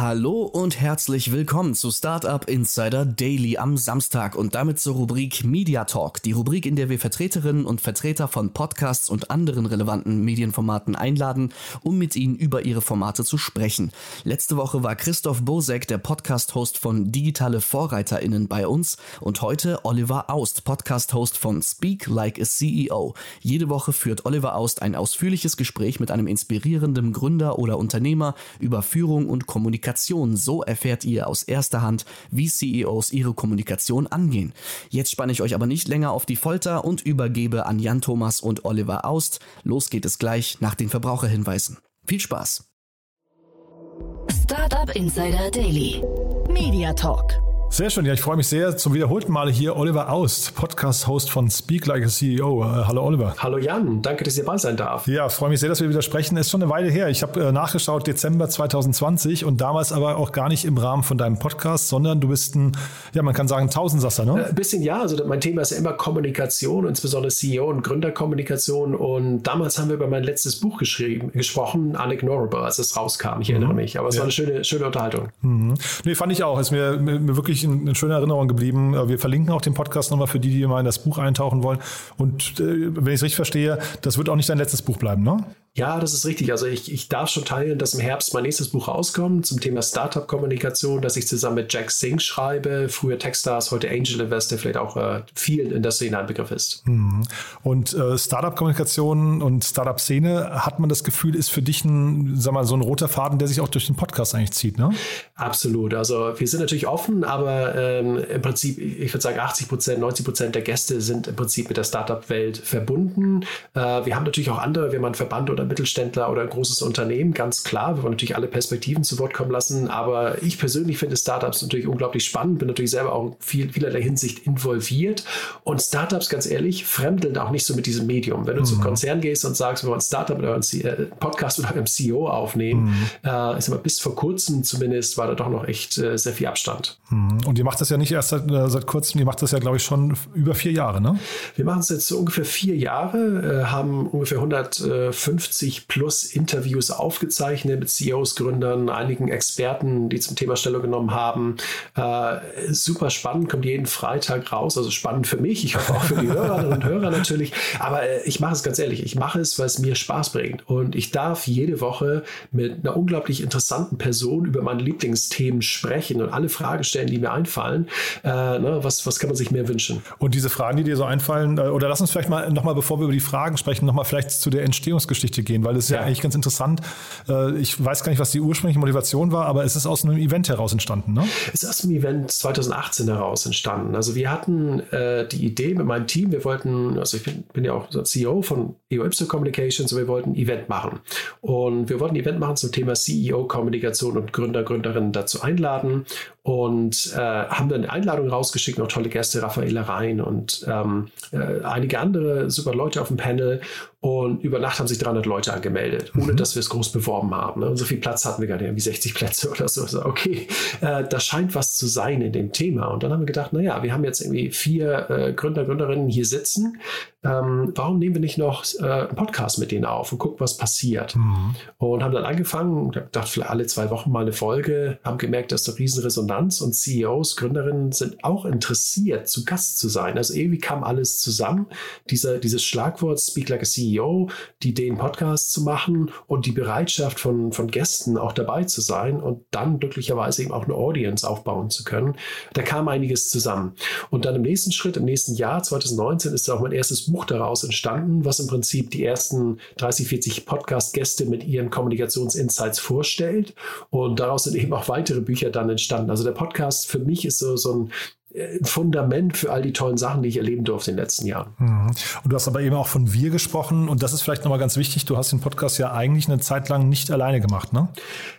Hallo und herzlich willkommen zu Startup Insider Daily am Samstag und damit zur Rubrik Media Talk, die Rubrik, in der wir Vertreterinnen und Vertreter von Podcasts und anderen relevanten Medienformaten einladen, um mit ihnen über ihre Formate zu sprechen. Letzte Woche war Christoph Bosek, der Podcast-Host von Digitale VorreiterInnen bei uns und heute Oliver Aust, Podcast-Host von Speak Like a CEO. Jede Woche führt Oliver Aust ein ausführliches Gespräch mit einem inspirierenden Gründer oder Unternehmer über Führung und Kommunikation Kommunikation. So erfährt ihr aus erster Hand, wie CEOs ihre Kommunikation angehen. Jetzt spanne ich euch aber nicht länger auf die Folter und übergebe an Jan Thomas und Oliver Aust. Los geht es gleich nach den Verbraucherhinweisen. Viel Spaß! Startup Insider Daily. Media Talk. Sehr schön, ja, ich freue mich sehr. Zum wiederholten Male hier Oliver Aust, Podcast-Host von Speak Like a CEO. Äh, hallo Oliver. Hallo Jan, danke, dass ich dabei sein darf. Ja, freue mich sehr, dass wir wieder sprechen. Ist schon eine Weile her. Ich habe äh, nachgeschaut, Dezember 2020 und damals aber auch gar nicht im Rahmen von deinem Podcast, sondern du bist ein, ja, man kann sagen, Tausendsasser, ne? Ein bisschen ja, also mein Thema ist ja immer Kommunikation, insbesondere CEO und Gründerkommunikation. Und damals haben wir über mein letztes Buch geschrieben, gesprochen, Unignorable, als es rauskam. Ich mhm. erinnere mich. Aber es ja. war eine schöne, schöne Unterhaltung. Mhm. Nee, fand ich auch. Ist mir, mir, mir wirklich wirklich eine schöne Erinnerung geblieben. Äh, wir verlinken auch den Podcast nochmal für die, die mal in das Buch eintauchen wollen. Und äh, wenn ich es richtig verstehe, das wird auch nicht dein letztes Buch bleiben, ne? Ja, das ist richtig. Also ich, ich darf schon teilen, dass im Herbst mein nächstes Buch rauskommt zum Thema Startup-Kommunikation, das ich zusammen mit Jack Singh schreibe, früher Techstars, heute Angel Investor, vielleicht auch äh, vielen in der Szene ein Begriff ist. Mhm. Und äh, Startup-Kommunikation und Startup-Szene, hat man das Gefühl, ist für dich ein, sag mal, so ein roter Faden, der sich auch durch den Podcast eigentlich zieht, ne? Absolut. Also wir sind natürlich offen, aber ähm, im Prinzip, ich würde sagen, 80 Prozent, 90 Prozent der Gäste sind im Prinzip mit der Startup-Welt verbunden. Äh, wir haben natürlich auch andere, wenn man Verband oder oder Mittelständler oder ein großes Unternehmen, ganz klar. Wir wollen natürlich alle Perspektiven zu Wort kommen lassen, aber ich persönlich finde Startups natürlich unglaublich spannend, bin natürlich selber auch in viel, vielerlei Hinsicht involviert und Startups, ganz ehrlich, fremdeln auch nicht so mit diesem Medium. Wenn du mhm. zum Konzern gehst und sagst, wir wollen ein Startup oder einen äh, Podcast mit einem CEO aufnehmen, mhm. äh, ist aber bis vor kurzem zumindest war da doch noch echt äh, sehr viel Abstand. Mhm. Und ihr macht das ja nicht erst seit, äh, seit kurzem, ihr macht das ja, glaube ich, schon über vier Jahre, ne? Wir machen es jetzt so ungefähr vier Jahre, äh, haben ungefähr 150 50 plus Interviews aufgezeichnet mit CEOs, Gründern, einigen Experten, die zum Thema Stellung genommen haben. Äh, super spannend, kommt jeden Freitag raus. Also spannend für mich, ich hoffe auch für die Hörerinnen und Hörer natürlich. Aber äh, ich mache es ganz ehrlich, ich mache es, weil es mir Spaß bringt. Und ich darf jede Woche mit einer unglaublich interessanten Person über meine Lieblingsthemen sprechen und alle Fragen stellen, die mir einfallen. Äh, ne, was, was kann man sich mehr wünschen? Und diese Fragen, die dir so einfallen, äh, oder lass uns vielleicht mal nochmal, bevor wir über die Fragen sprechen, nochmal vielleicht zu der Entstehungsgeschichte Geschichte gehen, weil es ja. ja eigentlich ganz interessant. Äh, ich weiß gar nicht, was die ursprüngliche Motivation war, aber es ist aus einem Event heraus entstanden, ne? Es ist aus einem Event 2018 heraus entstanden. Also wir hatten äh, die Idee mit meinem Team, wir wollten, also ich bin, bin ja auch CEO von EOYPSO Communications wir wollten ein Event machen. Und wir wollten ein Event machen zum Thema CEO-Kommunikation und Gründer, Gründerinnen dazu einladen und äh, haben dann eine Einladung rausgeschickt, noch tolle Gäste, Raffaela Rhein und ähm, äh, einige andere super Leute auf dem Panel. Und über Nacht haben sich 300 Leute angemeldet, ohne mhm. dass wir es groß beworben haben. Ne? Und so viel Platz hatten wir gar nicht, irgendwie 60 Plätze oder so. so okay, äh, da scheint was zu sein in dem Thema. Und dann haben wir gedacht, naja, wir haben jetzt irgendwie vier äh, Gründer, Gründerinnen hier sitzen ähm, warum nehmen wir nicht noch äh, einen Podcast mit denen auf und gucken, was passiert? Mhm. Und haben dann angefangen, gedacht, vielleicht alle zwei Wochen mal eine Folge, haben gemerkt, dass eine riesen Resonanz und CEOs, Gründerinnen sind auch interessiert, zu Gast zu sein. Also irgendwie kam alles zusammen. Dieser, dieses Schlagwort Speak Like a CEO, die Idee, einen Podcast zu machen und die Bereitschaft von, von Gästen auch dabei zu sein und dann glücklicherweise eben auch eine Audience aufbauen zu können. Da kam einiges zusammen. Und dann im nächsten Schritt, im nächsten Jahr, 2019, ist auch mein erstes Buch daraus entstanden, was im Prinzip die ersten 30, 40 Podcast-Gäste mit ihren Kommunikationsinsights vorstellt. Und daraus sind eben auch weitere Bücher dann entstanden. Also der Podcast für mich ist so, so ein ein Fundament für all die tollen Sachen, die ich erleben durfte in den letzten Jahren. Mhm. Und du hast aber eben auch von wir gesprochen und das ist vielleicht nochmal ganz wichtig. Du hast den Podcast ja eigentlich eine Zeit lang nicht alleine gemacht, ne?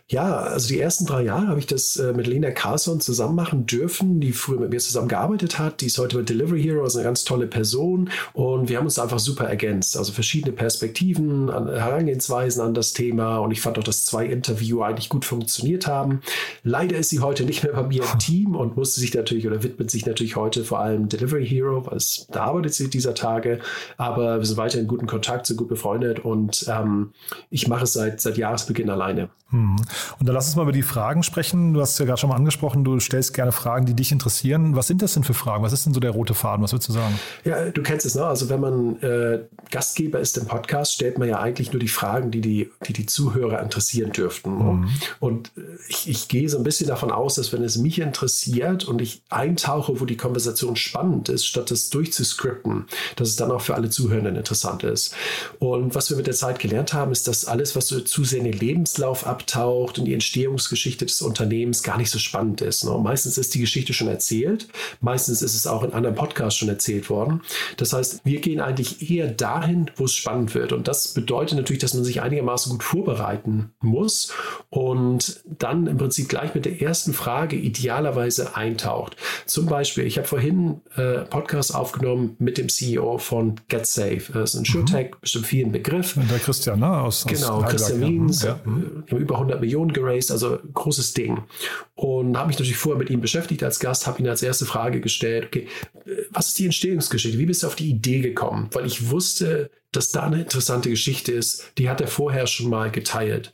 Ja, also die ersten drei Jahre habe ich das äh, mit Lena Carlson zusammen machen dürfen, die früher mit mir zusammen gearbeitet hat. Die ist heute bei Delivery Hero, ist eine ganz tolle Person und wir haben uns einfach super ergänzt. Also verschiedene Perspektiven, Herangehensweisen an das Thema und ich fand auch, dass zwei Interview eigentlich gut funktioniert haben. Leider ist sie heute nicht mehr bei mir im Team und musste sich natürlich oder widmet sich natürlich heute vor allem Delivery Hero, weil es, da arbeitet sie dieser Tage. Aber wir sind weiter in guten Kontakt, sind gut befreundet und ähm, ich mache es seit, seit Jahresbeginn alleine. Hm. Und dann lass uns mal über die Fragen sprechen. Du hast ja gerade schon mal angesprochen, du stellst gerne Fragen, die dich interessieren. Was sind das denn für Fragen? Was ist denn so der rote Faden? Was würdest du sagen? Ja, du kennst es, ne? Also wenn man äh, Gastgeber ist im Podcast, stellt man ja eigentlich nur die Fragen, die die, die, die Zuhörer interessieren dürften. Mhm. Und ich, ich gehe so ein bisschen davon aus, dass wenn es mich interessiert und ich eintauche, wo die Konversation spannend ist, statt es durchzuscripten, dass es dann auch für alle Zuhörenden interessant ist. Und was wir mit der Zeit gelernt haben, ist, dass alles, was so zu sehr in den Lebenslauf abtaucht und die Entstehungsgeschichte des Unternehmens gar nicht so spannend ist. Ne? Meistens ist die Geschichte schon erzählt, meistens ist es auch in anderen Podcasts schon erzählt worden. Das heißt, wir gehen eigentlich eher dahin, wo es spannend wird. Und das bedeutet natürlich, dass man sich einigermaßen gut vorbereiten muss und dann im Prinzip gleich mit der ersten Frage idealerweise eintaucht. Zum Beispiel, ich habe vorhin äh, Podcast aufgenommen mit dem CEO von GetSafe. Das ist ein SureTech, mhm. bestimmt vielen Begriff. Der Christian, ne? Aus, genau, aus Christian Wiens. Ja. Mhm. Über 100 Millionen geraced, also großes Ding. Und habe mich natürlich vorher mit ihm beschäftigt als Gast, habe ihn als erste Frage gestellt, okay, was ist die Entstehungsgeschichte? Wie bist du auf die Idee gekommen? Weil ich wusste, dass da eine interessante Geschichte ist, die hat er vorher schon mal geteilt.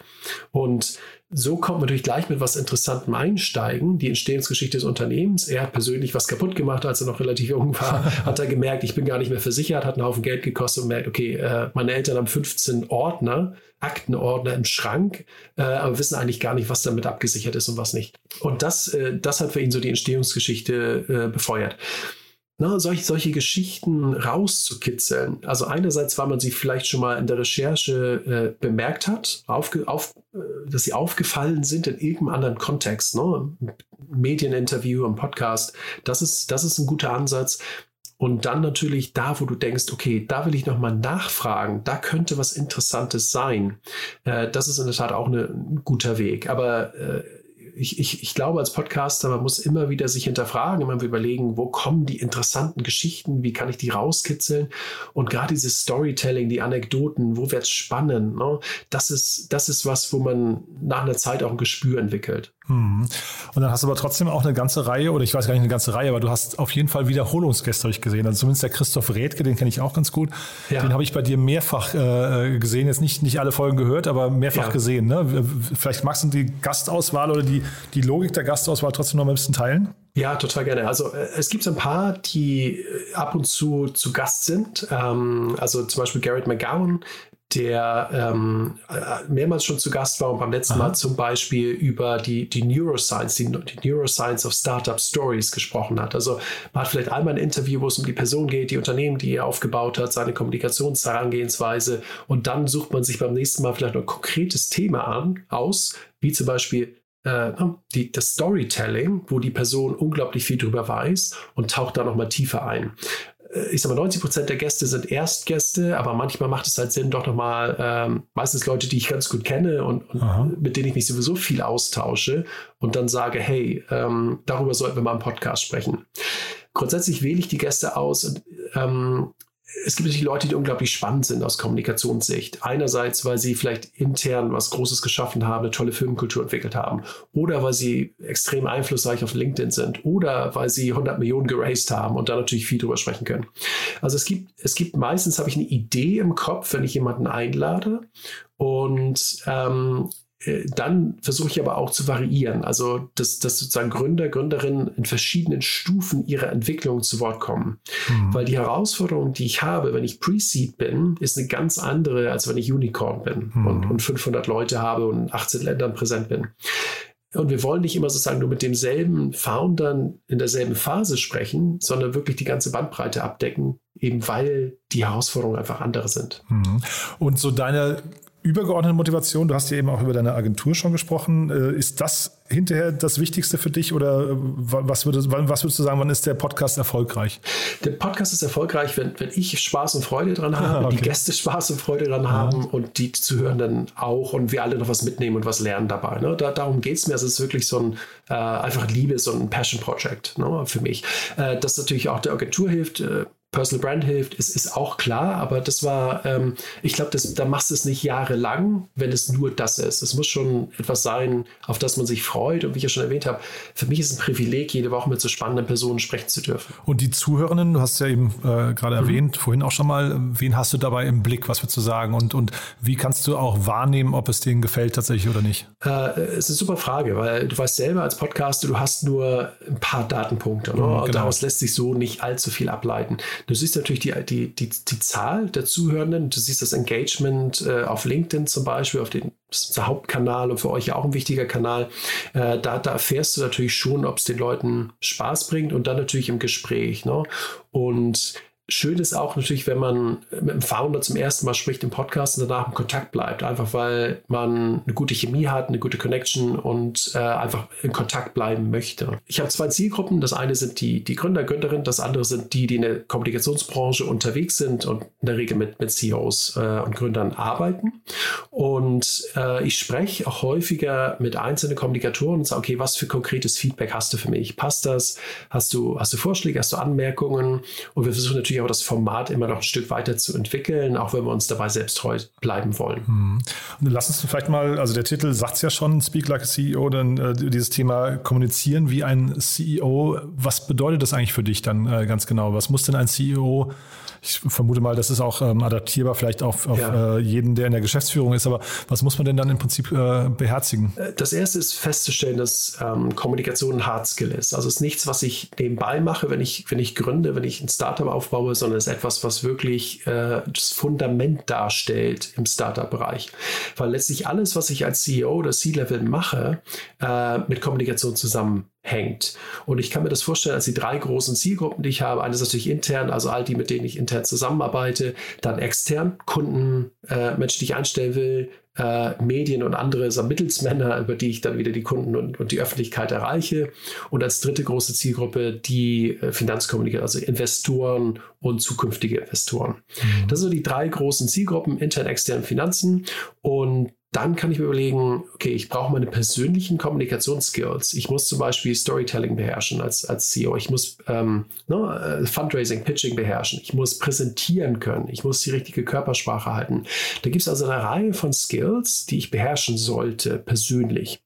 Und so kommt man natürlich gleich mit was Interessantem einsteigen, die Entstehungsgeschichte des Unternehmens. Er hat persönlich was kaputt gemacht, als er noch relativ jung war, hat er gemerkt, ich bin gar nicht mehr versichert, hat einen Haufen Geld gekostet und merkt, okay, äh, meine Eltern haben 15 Ordner, Aktenordner im Schrank, äh, aber wissen eigentlich gar nicht, was damit abgesichert ist und was nicht. Und das, äh, das hat für ihn so die Entstehungsgeschichte befeuert na, solche, solche Geschichten rauszukitzeln. Also einerseits, weil man sie vielleicht schon mal in der Recherche äh, bemerkt hat, aufge, auf, äh, dass sie aufgefallen sind in irgendeinem anderen Kontext, ne? Medieninterview, im Podcast. Das ist, das ist ein guter Ansatz. Und dann natürlich da, wo du denkst, okay, da will ich nochmal nachfragen, da könnte was Interessantes sein. Äh, das ist in der Tat auch eine, ein guter Weg. Aber äh, ich, ich, ich glaube, als Podcaster, man muss immer wieder sich hinterfragen, immer überlegen, wo kommen die interessanten Geschichten, wie kann ich die rauskitzeln? Und gerade dieses Storytelling, die Anekdoten, wo wird es spannend? Ne? Das, ist, das ist was, wo man nach einer Zeit auch ein Gespür entwickelt. Mhm. Und dann hast du aber trotzdem auch eine ganze Reihe, oder ich weiß gar nicht eine ganze Reihe, aber du hast auf jeden Fall Wiederholungsgäste, habe ich gesehen. Also zumindest der Christoph Redke, den kenne ich auch ganz gut. Ja. Den habe ich bei dir mehrfach äh, gesehen. Jetzt nicht, nicht alle Folgen gehört, aber mehrfach ja. gesehen. Ne? Vielleicht magst du die Gastauswahl oder die, die Logik der Gastauswahl trotzdem noch mal ein bisschen teilen? Ja, total gerne. Also äh, es gibt ein paar, die äh, ab und zu zu Gast sind. Ähm, also zum Beispiel Garrett McGowan, der ähm, äh, mehrmals schon zu Gast war und beim letzten Aha. Mal zum Beispiel über die, die Neuroscience, die, die, Neuroscience of Startup Stories gesprochen hat. Also man hat vielleicht einmal ein Interview, wo es um die Person geht, die Unternehmen, die er aufgebaut hat, seine Kommunikationsherangehensweise und dann sucht man sich beim nächsten Mal vielleicht ein konkretes Thema an, aus, wie zum Beispiel äh, die, das Storytelling, wo die Person unglaublich viel drüber weiß und taucht da nochmal tiefer ein. Äh, ich sag mal, 90 Prozent der Gäste sind Erstgäste, aber manchmal macht es halt Sinn, doch nochmal, ähm, meistens Leute, die ich ganz gut kenne und, und mit denen ich mich sowieso viel austausche und dann sage, hey, ähm, darüber sollten wir mal im Podcast sprechen. Grundsätzlich wähle ich die Gäste aus und ähm, es gibt natürlich Leute, die unglaublich spannend sind aus Kommunikationssicht. Einerseits, weil sie vielleicht intern was Großes geschaffen haben, eine tolle Filmkultur entwickelt haben. Oder weil sie extrem einflussreich auf LinkedIn sind. Oder weil sie 100 Millionen geraced haben und da natürlich viel drüber sprechen können. Also es gibt, es gibt meistens, habe ich eine Idee im Kopf, wenn ich jemanden einlade. Und ähm, äh, dann versuche ich aber auch zu variieren, also dass, dass sozusagen Gründer, Gründerinnen in verschiedenen Stufen ihrer Entwicklung zu Wort kommen. Mhm. Weil die Herausforderung, die ich habe, wenn ich Pre-Seed bin, ist eine ganz andere, als wenn ich Unicorn bin mhm. und, und 500 Leute habe und in 18 Ländern präsent bin. Und wir wollen nicht immer sozusagen nur mit demselben Foundern in derselben Phase sprechen, sondern wirklich die ganze Bandbreite abdecken, eben weil die Herausforderungen einfach andere sind. Mhm. Und so deine übergeordnete Motivation, du hast ja eben auch über deine Agentur schon gesprochen. Äh, ist das hinterher das Wichtigste für dich oder äh, was würdest, was würdest du sagen, wann ist der Podcast erfolgreich? Der Podcast ist erfolgreich, wenn, wenn ich Spaß und Freude dran habe, ah, okay. die Gäste Spaß und Freude dran ah. haben und die Zuhörenden auch und wir alle noch was mitnehmen und was lernen dabei. Ne? Da, darum geht es mir. Es ist wirklich so ein äh, einfach Liebe, so ein Passion-Project ne, für mich. Äh, das natürlich auch der Agentur hilft. Äh, Personal Brand hilft, ist, ist auch klar, aber das war, ähm, ich glaube, da machst du es nicht jahrelang, wenn es nur das ist. Es muss schon etwas sein, auf das man sich freut. Und wie ich ja schon erwähnt habe, für mich ist es ein Privileg, jede Woche mit so spannenden Personen sprechen zu dürfen. Und die Zuhörenden, du hast ja eben äh, gerade mhm. erwähnt, vorhin auch schon mal, wen hast du dabei im Blick, was würdest du sagen? Und, und wie kannst du auch wahrnehmen, ob es denen gefällt tatsächlich oder nicht? Äh, es ist eine super Frage, weil du weißt selber als Podcaster, du hast nur ein paar Datenpunkte. Ne? Mhm, genau. Und daraus lässt sich so nicht allzu viel ableiten. Du siehst natürlich die, die, die, die Zahl der Zuhörenden, du siehst das Engagement äh, auf LinkedIn zum Beispiel, auf den Hauptkanal und für euch ja auch ein wichtiger Kanal. Äh, da, da erfährst du natürlich schon, ob es den Leuten Spaß bringt und dann natürlich im Gespräch. Ne? Und Schön ist auch natürlich, wenn man mit dem Founder zum ersten Mal spricht im Podcast und danach im Kontakt bleibt, einfach weil man eine gute Chemie hat, eine gute Connection und äh, einfach in Kontakt bleiben möchte. Ich habe zwei Zielgruppen. Das eine sind die, die Gründer, Gründerinnen, das andere sind die, die in der Kommunikationsbranche unterwegs sind und in der Regel mit, mit CEOs äh, und Gründern arbeiten. Und äh, ich spreche auch häufiger mit einzelnen Kommunikatoren und sage, okay, was für konkretes Feedback hast du für mich? Passt das? Hast du, hast du Vorschläge, hast du Anmerkungen? Und wir versuchen natürlich natürlich auch das Format immer noch ein Stück weiter zu entwickeln, auch wenn wir uns dabei selbst treu bleiben wollen. Hm. Lass uns vielleicht mal, also der Titel sagt es ja schon, Speak Like a CEO, dann äh, dieses Thema kommunizieren wie ein CEO. Was bedeutet das eigentlich für dich dann äh, ganz genau? Was muss denn ein CEO ich vermute mal, das ist auch ähm, adaptierbar vielleicht auf, auf ja. äh, jeden, der in der Geschäftsführung ist. Aber was muss man denn dann im Prinzip äh, beherzigen? Äh, das erste ist festzustellen, dass ähm, Kommunikation ein Hard Skill ist. Also es ist nichts, was ich nebenbei mache, wenn ich, wenn ich gründe, wenn ich ein Startup aufbaue, sondern es ist etwas, was wirklich äh, das Fundament darstellt im Startup-Bereich. Weil letztlich alles, was ich als CEO oder C-Level mache, äh, mit Kommunikation zusammen hängt. Und ich kann mir das vorstellen als die drei großen Zielgruppen, die ich habe. Eine ist natürlich intern, also all die, mit denen ich intern zusammenarbeite. Dann extern, Kunden, äh, Menschen, die ich einstellen will, äh, Medien und andere so Mittelsmänner, über die ich dann wieder die Kunden und, und die Öffentlichkeit erreiche. Und als dritte große Zielgruppe die äh, Finanzkommunikation, also Investoren und zukünftige Investoren. Mhm. Das sind so die drei großen Zielgruppen, intern, extern, Finanzen. Und dann kann ich mir überlegen, okay, ich brauche meine persönlichen Kommunikationsskills. Ich muss zum Beispiel Storytelling beherrschen als, als CEO. Ich muss ähm, ne, äh, Fundraising, Pitching beherrschen. Ich muss präsentieren können. Ich muss die richtige Körpersprache halten. Da gibt es also eine Reihe von Skills, die ich beherrschen sollte, persönlich.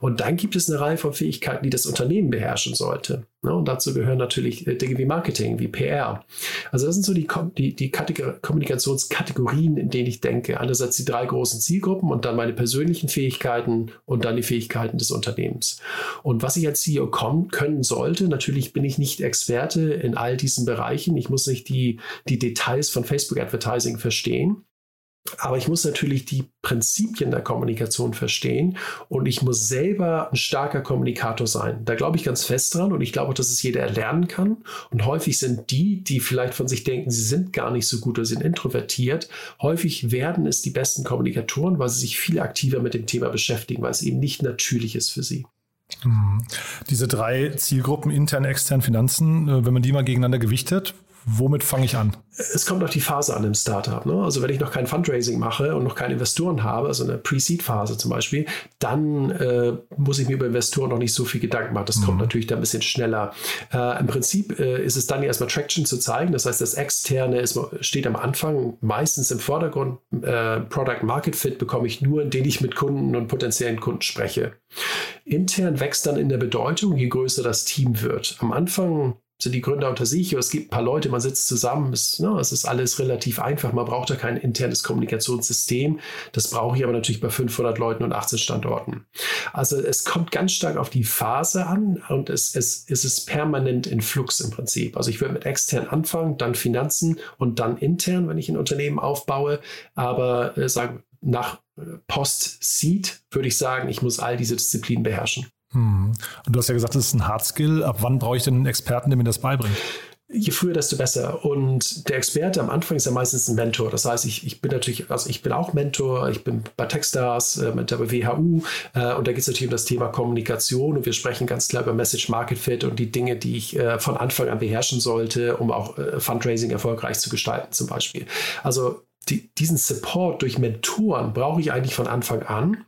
Und dann gibt es eine Reihe von Fähigkeiten, die das Unternehmen beherrschen sollte. Und dazu gehören natürlich äh, Dinge wie Marketing, wie PR. Also das sind so die, die, die Kommunikationskategorien, in denen ich denke. Einerseits die drei großen Zielgruppen und dann meine persönlichen Fähigkeiten und dann die Fähigkeiten des Unternehmens. Und was ich als CEO können sollte, natürlich bin ich nicht Experte in all diesen Bereichen. Ich muss nicht die, die Details von Facebook Advertising verstehen. Aber ich muss natürlich die Prinzipien der Kommunikation verstehen und ich muss selber ein starker Kommunikator sein. Da glaube ich ganz fest dran und ich glaube, dass es jeder erlernen kann. Und häufig sind die, die vielleicht von sich denken, sie sind gar nicht so gut oder sind introvertiert, häufig werden es die besten Kommunikatoren, weil sie sich viel aktiver mit dem Thema beschäftigen, weil es eben nicht natürlich ist für sie. Mhm. Diese drei Zielgruppen, intern, extern, Finanzen, äh, wenn man die mal gegeneinander gewichtet, womit fange ich an? Es kommt auf die Phase an im Startup. Ne? Also wenn ich noch kein Fundraising mache und noch keine Investoren habe, also eine Pre-Seed-Phase zum Beispiel, dann äh, muss ich mir über Investoren noch nicht so viel Gedanken machen. Das mhm. kommt natürlich da ein bisschen schneller. Äh, Im Prinzip äh, ist es dann erstmal Traction zu zeigen. Das heißt, das Externe ist, steht am Anfang meistens im Vordergrund. Äh, Product Market Fit bekomme ich nur, indem ich mit Kunden und potenziellen Kunden spreche. Intern wächst dann in der Bedeutung, je größer das Team wird. Am Anfang sind die Gründer unter sich, es gibt ein paar Leute, man sitzt zusammen, es, ne, es ist alles relativ einfach, man braucht da kein internes Kommunikationssystem. Das brauche ich aber natürlich bei 500 Leuten und 18 Standorten. Also es kommt ganz stark auf die Phase an und es, es, es ist permanent in Flux im Prinzip. Also ich würde mit extern anfangen, dann Finanzen und dann intern, wenn ich ein Unternehmen aufbaue, aber äh, sagen, nach äh, Post-Seed würde ich sagen, ich muss all diese Disziplinen beherrschen. Hm. Und du hast ja gesagt, das ist ein Hard Skill. Ab wann brauche ich denn einen Experten, der mir das beibringt? je früher, desto besser. Und der Experte am Anfang ist ja meistens ein Mentor. Das heißt, ich, ich bin natürlich, also ich bin auch Mentor, ich bin bei Techstars, äh, Mentor bei WHU äh, und da geht es natürlich um das Thema Kommunikation und wir sprechen ganz klar über Message Market Fit und die Dinge, die ich äh, von Anfang an beherrschen sollte, um auch äh, Fundraising erfolgreich zu gestalten zum Beispiel. Also die, diesen Support durch Mentoren brauche ich eigentlich von Anfang an.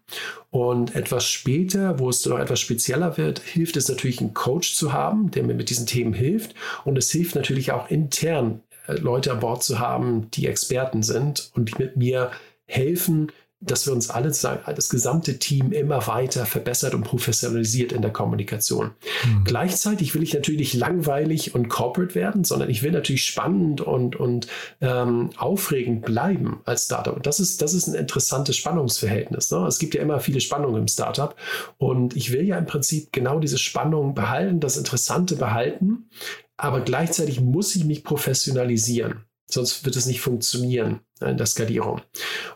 Und etwas später, wo es noch etwas spezieller wird, hilft es natürlich, einen Coach zu haben, der mir mit diesen Themen hilft. Und es hilft natürlich auch intern, äh, Leute an Bord zu haben, die Experten sind und die mit mir helfen, dass wir uns alle, das gesamte Team immer weiter verbessert und professionalisiert in der Kommunikation. Mhm. Gleichzeitig will ich natürlich nicht langweilig und corporate werden, sondern ich will natürlich spannend und, und ähm, aufregend bleiben als Startup. Und das ist, das ist ein interessantes Spannungsverhältnis. Ne? Es gibt ja immer viele Spannungen im Startup. Und ich will ja im Prinzip genau diese Spannung behalten, das Interessante behalten. Aber gleichzeitig muss ich mich professionalisieren. Sonst wird es nicht funktionieren in der Skalierung.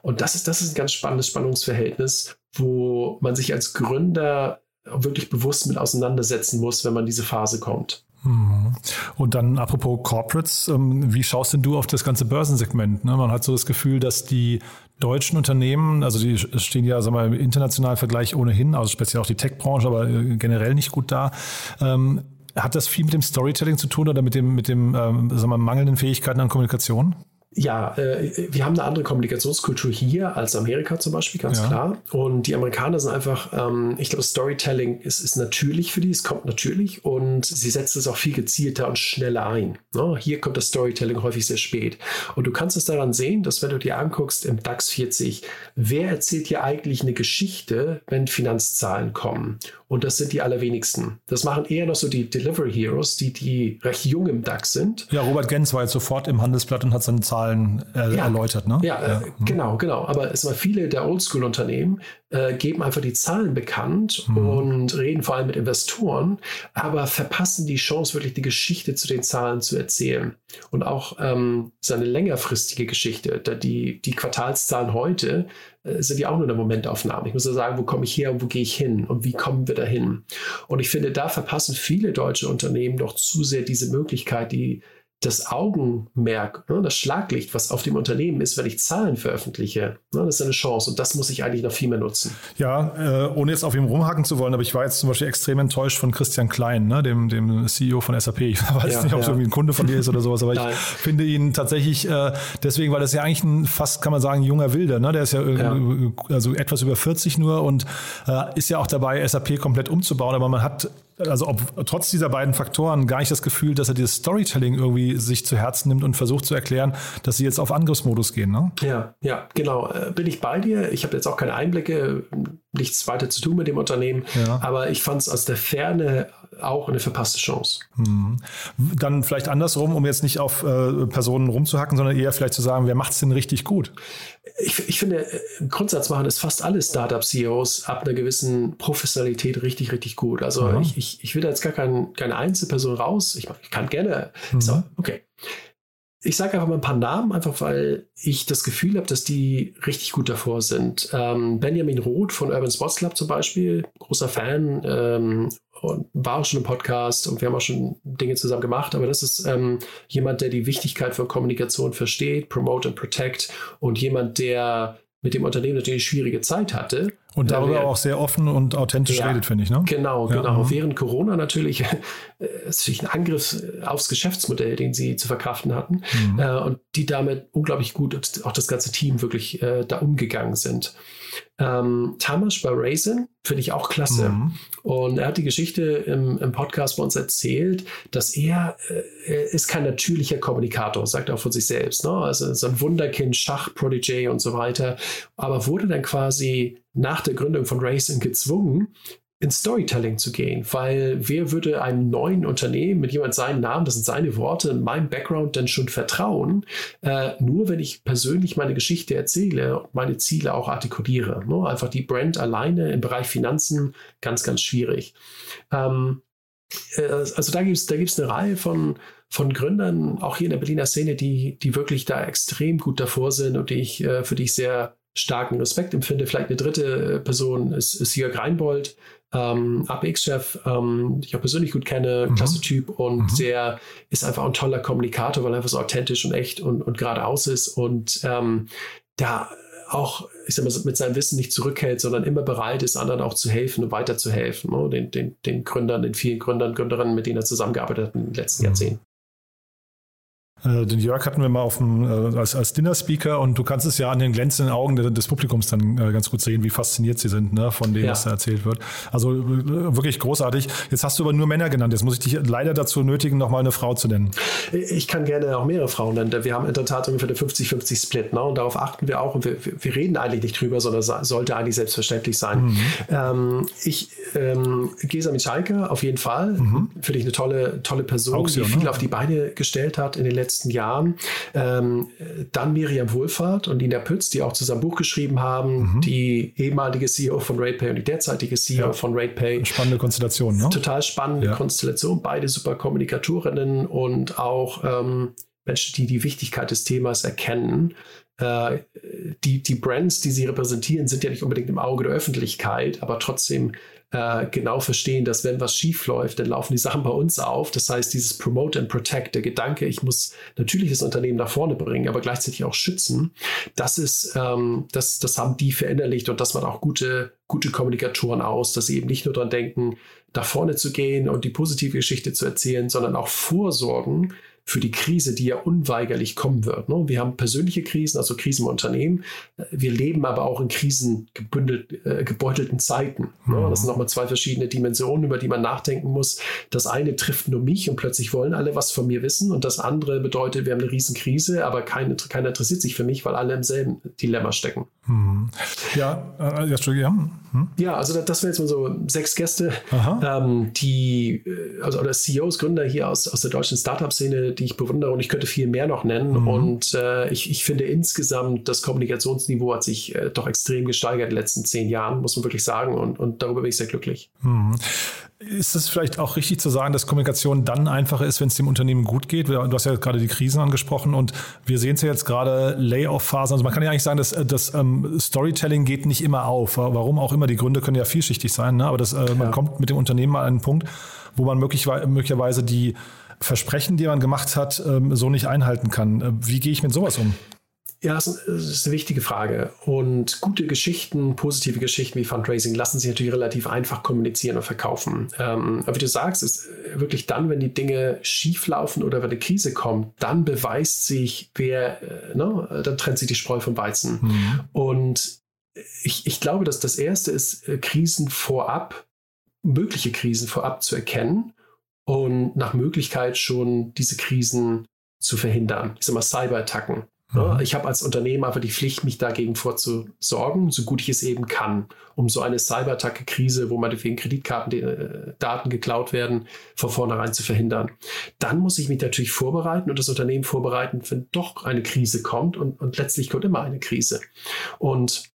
Und das ist, das ist ein ganz spannendes Spannungsverhältnis, wo man sich als Gründer wirklich bewusst mit auseinandersetzen muss, wenn man diese Phase kommt. Mhm. Und dann apropos Corporates, ähm, wie schaust denn du auf das ganze Börsensegment? Ne? Man hat so das Gefühl, dass die deutschen Unternehmen, also die stehen ja sagen wir, im internationalen Vergleich ohnehin, also speziell auch die Tech-Branche, aber äh, generell nicht gut da. Ähm, hat das viel mit dem Storytelling zu tun oder mit dem, mit dem ähm, sagen wir, mangelnden Fähigkeiten an Kommunikation? Ja, äh, wir haben eine andere Kommunikationskultur hier als Amerika zum Beispiel, ganz ja. klar. Und die Amerikaner sind einfach, ähm, ich glaube, Storytelling ist, ist natürlich für die, es kommt natürlich und sie setzen es auch viel gezielter und schneller ein. Ne? Hier kommt das Storytelling häufig sehr spät. Und du kannst es daran sehen, dass wenn du dir anguckst im DAX 40, wer erzählt hier eigentlich eine Geschichte, wenn Finanzzahlen kommen? Und das sind die allerwenigsten. Das machen eher noch so die Delivery Heroes, die, die recht jung im DAX sind. Ja, Robert Gens war jetzt sofort im Handelsblatt und hat seine Zahlen äh, ja, erläutert. Ne? Ja, ja. Äh, genau, genau. Aber es war viele der Oldschool-Unternehmen äh, geben einfach die Zahlen bekannt mhm. und reden vor allem mit Investoren, aber verpassen die Chance, wirklich die Geschichte zu den Zahlen zu erzählen. Und auch ähm, seine längerfristige Geschichte. Die, die Quartalszahlen heute äh, sind ja auch nur eine Momentaufnahme. Ich muss ja sagen, wo komme ich her und wo gehe ich hin und wie kommen wir dahin? Und ich finde, da verpassen viele deutsche Unternehmen doch zu sehr diese Möglichkeit, die das Augenmerk, ne, das Schlaglicht, was auf dem Unternehmen ist, wenn ich Zahlen veröffentliche, ne, das ist eine Chance und das muss ich eigentlich noch viel mehr nutzen. Ja, äh, ohne jetzt auf ihm rumhaken zu wollen, aber ich war jetzt zum Beispiel extrem enttäuscht von Christian Klein, ne, dem, dem CEO von SAP. Ich weiß ja, nicht, ob es irgendwie ein Kunde von dir ist oder sowas, aber ich finde ihn tatsächlich äh, deswegen, weil das ja eigentlich ein fast, kann man sagen, junger Wilder, ne? der ist ja, ja. also etwas über 40 nur und äh, ist ja auch dabei, SAP komplett umzubauen, aber man hat also ob, trotz dieser beiden Faktoren gar nicht das Gefühl, dass er dieses Storytelling irgendwie sich zu Herzen nimmt und versucht zu erklären, dass sie jetzt auf Angriffsmodus gehen. Ne? Ja, ja, genau. Äh, bin ich bei dir. Ich habe jetzt auch keine Einblicke, nichts weiter zu tun mit dem Unternehmen, ja. aber ich fand es aus der Ferne auch eine verpasste Chance. Mhm. Dann vielleicht andersrum, um jetzt nicht auf äh, Personen rumzuhacken, sondern eher vielleicht zu sagen, wer macht es denn richtig gut? Ich, ich finde, äh, im Grundsatz machen es fast alle Startup-CEOs ab einer gewissen Professionalität richtig, richtig gut. Also mhm. ich, ich, ich will da jetzt gar kein, keine Einzelperson raus. Ich, ich kann gerne. Mhm. So, okay. Ich sage einfach mal ein paar Namen, einfach weil ich das Gefühl habe, dass die richtig gut davor sind. Ähm, Benjamin Roth von Urban Sports Club zum Beispiel, großer Fan ähm, und war auch schon im Podcast und wir haben auch schon Dinge zusammen gemacht, aber das ist ähm, jemand, der die Wichtigkeit von Kommunikation versteht, promote and protect und jemand, der mit dem Unternehmen natürlich schwierige Zeit hatte. Und darüber auch sehr offen und authentisch ja, redet, finde ich. Ne? Genau, ja, genau. Mhm. Während Corona natürlich äh, ist natürlich ein Angriff aufs Geschäftsmodell, den sie zu verkraften hatten. Mhm. Äh, und die damit unglaublich gut, auch das ganze Team wirklich äh, da umgegangen sind. Ähm, Tamas bei Raisin finde ich auch klasse. Mhm. Und er hat die Geschichte im, im, Podcast bei uns erzählt, dass er, äh, er ist kein natürlicher Kommunikator, sagt er auch von sich selbst. Ne? Also so ein Wunderkind, Schach, Prodigy und so weiter. Aber wurde dann quasi nach der Gründung von Raisin gezwungen, ins Storytelling zu gehen, weil wer würde einem neuen Unternehmen mit jemand seinen Namen, das sind seine Worte, meinem Background denn schon vertrauen, äh, nur wenn ich persönlich meine Geschichte erzähle und meine Ziele auch artikuliere. Ne? Einfach die Brand alleine im Bereich Finanzen ganz, ganz schwierig. Ähm, äh, also da gibt es da gibt's eine Reihe von, von Gründern, auch hier in der Berliner Szene, die, die wirklich da extrem gut davor sind und die ich, äh, für die ich sehr starken Respekt empfinde. Vielleicht eine dritte Person ist, ist Jörg Reinbold, ähm, APX-Chef, ähm, ich auch persönlich gut kenne, mhm. klasse Typ und mhm. der ist einfach ein toller Kommunikator, weil er einfach so authentisch und echt und, und geradeaus ist und ähm, da auch, ich sag mal, mit seinem Wissen nicht zurückhält, sondern immer bereit ist, anderen auch zu helfen und weiterzuhelfen. Ne? Den, den, den Gründern, den vielen Gründern, Gründerinnen, mit denen er zusammengearbeitet hat in den letzten mhm. Jahrzehnten. Äh, den Jörg hatten wir mal auf dem, äh, als, als Dinner-Speaker und du kannst es ja an den glänzenden Augen des, des Publikums dann äh, ganz gut sehen, wie fasziniert sie sind ne, von dem, ja. was da erzählt wird. Also wirklich großartig. Jetzt hast du aber nur Männer genannt. Jetzt muss ich dich leider dazu nötigen, nochmal eine Frau zu nennen. Ich kann gerne auch mehrere Frauen nennen. Wir haben in der Tat ungefähr den 50-50-Split. Ne? Und darauf achten wir auch. Und wir, wir reden eigentlich nicht drüber, sondern sollte eigentlich selbstverständlich sein. Mhm. Ähm, ich, ähm, Gesa Michalke, auf jeden Fall. Mhm. Finde ich eine tolle, tolle Person, Auktion, die viel ne? auf die Beine gestellt hat in den letzten letzten Jahren. Ähm, dann Miriam Wohlfahrt und Nina Pütz, die auch zusammen Buch geschrieben haben, mhm. die ehemalige CEO von RatePay und die derzeitige CEO ja. von RatePay. Spannende Konstellation, ne? Total spannende ja. Konstellation. Beide super Kommunikatorinnen und auch ähm, Menschen, die die Wichtigkeit des Themas erkennen. Äh, die, die Brands, die sie repräsentieren, sind ja nicht unbedingt im Auge der Öffentlichkeit, aber trotzdem äh, genau verstehen, dass wenn was schief läuft, dann laufen die Sachen bei uns auf. Das heißt, dieses Promote and Protect, der Gedanke, ich muss natürlich das Unternehmen nach vorne bringen, aber gleichzeitig auch schützen, das ist, ähm, das, das haben die verinnerlicht und das macht auch gute, gute Kommunikatoren aus, dass sie eben nicht nur daran denken, nach vorne zu gehen und die positive Geschichte zu erzählen, sondern auch vorsorgen, für die Krise, die ja unweigerlich kommen wird. Ne? Wir haben persönliche Krisen, also Krisen im Unternehmen. Wir leben aber auch in krisengebündelten äh, gebeutelten Zeiten. Ne? Mhm. Das sind nochmal zwei verschiedene Dimensionen, über die man nachdenken muss. Das eine trifft nur mich und plötzlich wollen alle was von mir wissen. Und das andere bedeutet, wir haben eine Riesenkrise, aber keine, keiner interessiert sich für mich, weil alle im selben Dilemma stecken. Mhm. Ja, äh, ja, Entschuldigung. Hm? Ja, also das, wären jetzt mal so sechs Gäste, ähm, die, äh, also oder CEOs, Gründer hier aus, aus der deutschen Startup-Szene, die ich bewundere und ich könnte viel mehr noch nennen. Mhm. Und äh, ich, ich finde insgesamt, das Kommunikationsniveau hat sich äh, doch extrem gesteigert in den letzten zehn Jahren, muss man wirklich sagen. Und, und darüber bin ich sehr glücklich. Mhm. Ist es vielleicht auch richtig zu sagen, dass Kommunikation dann einfacher ist, wenn es dem Unternehmen gut geht? Du hast ja gerade die Krisen angesprochen und wir sehen es ja jetzt gerade Layoff-Phasen. Also man kann ja eigentlich sagen, dass das ähm, Storytelling geht nicht immer auf. Warum auch immer, die Gründe können ja vielschichtig sein, ne? aber das, äh, man ja. kommt mit dem Unternehmen mal an einen Punkt, wo man möglicherweise die Versprechen, die man gemacht hat, ähm, so nicht einhalten kann. Äh, wie gehe ich mit sowas um? Ja, das ist eine wichtige Frage. Und gute Geschichten, positive Geschichten wie Fundraising lassen sich natürlich relativ einfach kommunizieren und verkaufen. Ähm, aber wie du sagst, ist wirklich dann, wenn die Dinge schief laufen oder wenn eine Krise kommt, dann beweist sich, wer, äh, ne, dann trennt sich die Spreu vom Weizen. Mhm. Und ich, ich glaube, dass das Erste ist, äh, Krisen vorab, mögliche Krisen vorab zu erkennen und nach Möglichkeit schon diese Krisen zu verhindern. Ich sage mal Cyberattacken. Mhm. Ich habe als Unternehmen einfach die Pflicht, mich dagegen vorzusorgen, so gut ich es eben kann, um so eine Cyberattacke-Krise, wo meinetwegen Kreditkartendaten äh, geklaut werden, von vornherein zu verhindern. Dann muss ich mich natürlich vorbereiten und das Unternehmen vorbereiten, wenn doch eine Krise kommt und, und letztlich kommt immer eine Krise. Und